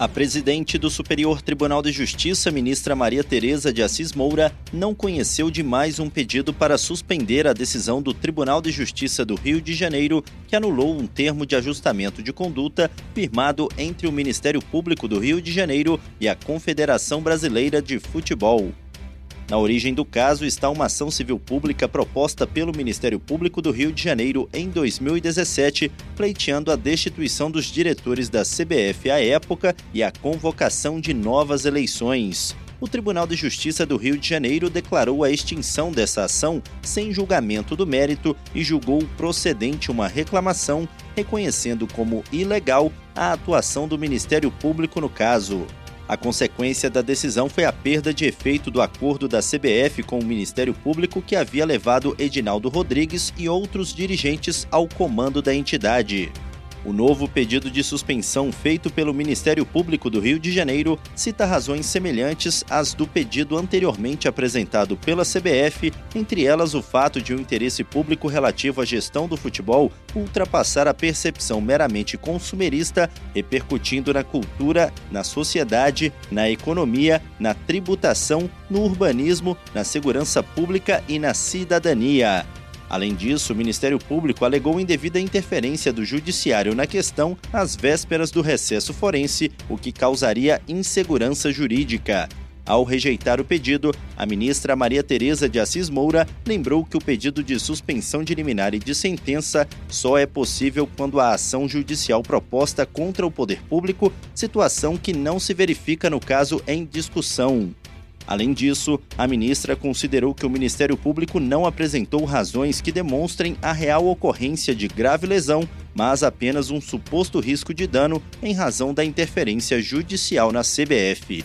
A presidente do Superior Tribunal de Justiça, ministra Maria Tereza de Assis Moura, não conheceu de mais um pedido para suspender a decisão do Tribunal de Justiça do Rio de Janeiro, que anulou um termo de ajustamento de conduta firmado entre o Ministério Público do Rio de Janeiro e a Confederação Brasileira de Futebol. Na origem do caso está uma ação civil pública proposta pelo Ministério Público do Rio de Janeiro em 2017, pleiteando a destituição dos diretores da CBF à época e a convocação de novas eleições. O Tribunal de Justiça do Rio de Janeiro declarou a extinção dessa ação sem julgamento do mérito e julgou procedente uma reclamação, reconhecendo como ilegal a atuação do Ministério Público no caso. A consequência da decisão foi a perda de efeito do acordo da CBF com o Ministério Público que havia levado Edinaldo Rodrigues e outros dirigentes ao comando da entidade. O novo pedido de suspensão feito pelo Ministério Público do Rio de Janeiro cita razões semelhantes às do pedido anteriormente apresentado pela CBF, entre elas o fato de o um interesse público relativo à gestão do futebol ultrapassar a percepção meramente consumerista, repercutindo na cultura, na sociedade, na economia, na tributação, no urbanismo, na segurança pública e na cidadania. Além disso, o Ministério Público alegou indevida interferência do Judiciário na questão às vésperas do recesso forense, o que causaria insegurança jurídica. Ao rejeitar o pedido, a ministra Maria Tereza de Assis Moura lembrou que o pedido de suspensão de liminar e de sentença só é possível quando a ação judicial proposta contra o poder público, situação que não se verifica no caso em discussão. Além disso, a ministra considerou que o Ministério Público não apresentou razões que demonstrem a real ocorrência de grave lesão, mas apenas um suposto risco de dano em razão da interferência judicial na CBF.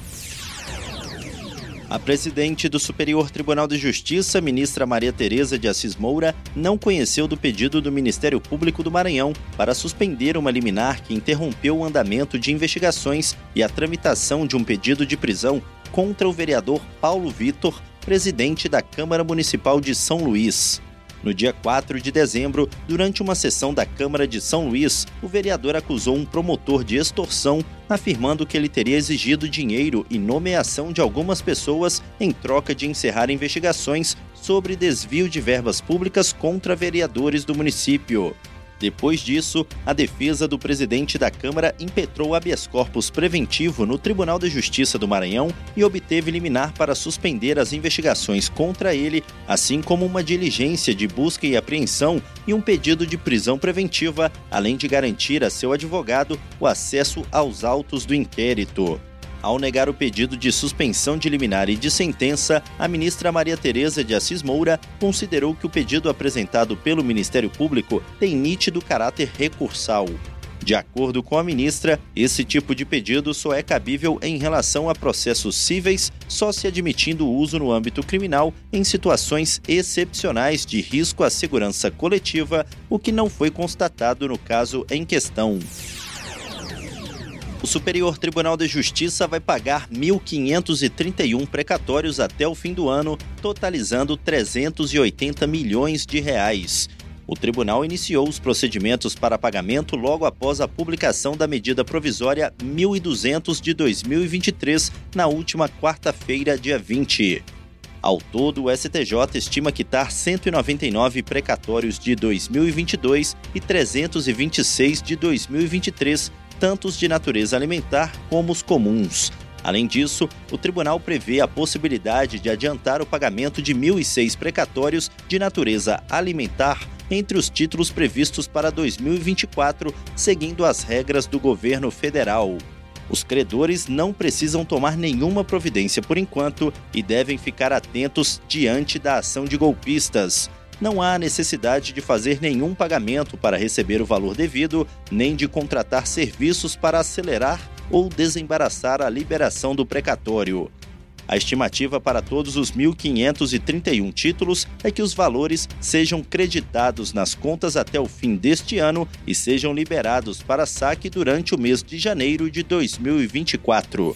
A presidente do Superior Tribunal de Justiça, ministra Maria Tereza de Assis Moura, não conheceu do pedido do Ministério Público do Maranhão para suspender uma liminar que interrompeu o andamento de investigações e a tramitação de um pedido de prisão contra o vereador Paulo Vitor, presidente da Câmara Municipal de São Luís. No dia 4 de dezembro, durante uma sessão da Câmara de São Luís, o vereador acusou um promotor de extorsão, afirmando que ele teria exigido dinheiro e nomeação de algumas pessoas em troca de encerrar investigações sobre desvio de verbas públicas contra vereadores do município. Depois disso, a defesa do presidente da Câmara impetrou habeas corpus preventivo no Tribunal de Justiça do Maranhão e obteve liminar para suspender as investigações contra ele, assim como uma diligência de busca e apreensão e um pedido de prisão preventiva, além de garantir a seu advogado o acesso aos autos do inquérito. Ao negar o pedido de suspensão de liminar e de sentença, a ministra Maria Tereza de Assis Moura considerou que o pedido apresentado pelo Ministério Público tem nítido caráter recursal. De acordo com a ministra, esse tipo de pedido só é cabível em relação a processos cíveis, só se admitindo o uso no âmbito criminal em situações excepcionais de risco à segurança coletiva, o que não foi constatado no caso em questão. O Superior Tribunal de Justiça vai pagar 1.531 precatórios até o fim do ano, totalizando 380 milhões de reais. O tribunal iniciou os procedimentos para pagamento logo após a publicação da medida provisória 1200 de 2023, na última quarta-feira, dia 20. Ao todo, o STJ estima quitar 199 precatórios de 2022 e 326 de 2023 tanto os de natureza alimentar como os comuns. Além disso, o tribunal prevê a possibilidade de adiantar o pagamento de 1.006 precatórios de natureza alimentar entre os títulos previstos para 2024, seguindo as regras do governo federal. Os credores não precisam tomar nenhuma providência por enquanto e devem ficar atentos diante da ação de golpistas não há necessidade de fazer nenhum pagamento para receber o valor devido, nem de contratar serviços para acelerar ou desembaraçar a liberação do precatório. A estimativa para todos os 1.531 títulos é que os valores sejam creditados nas contas até o fim deste ano e sejam liberados para saque durante o mês de janeiro de 2024.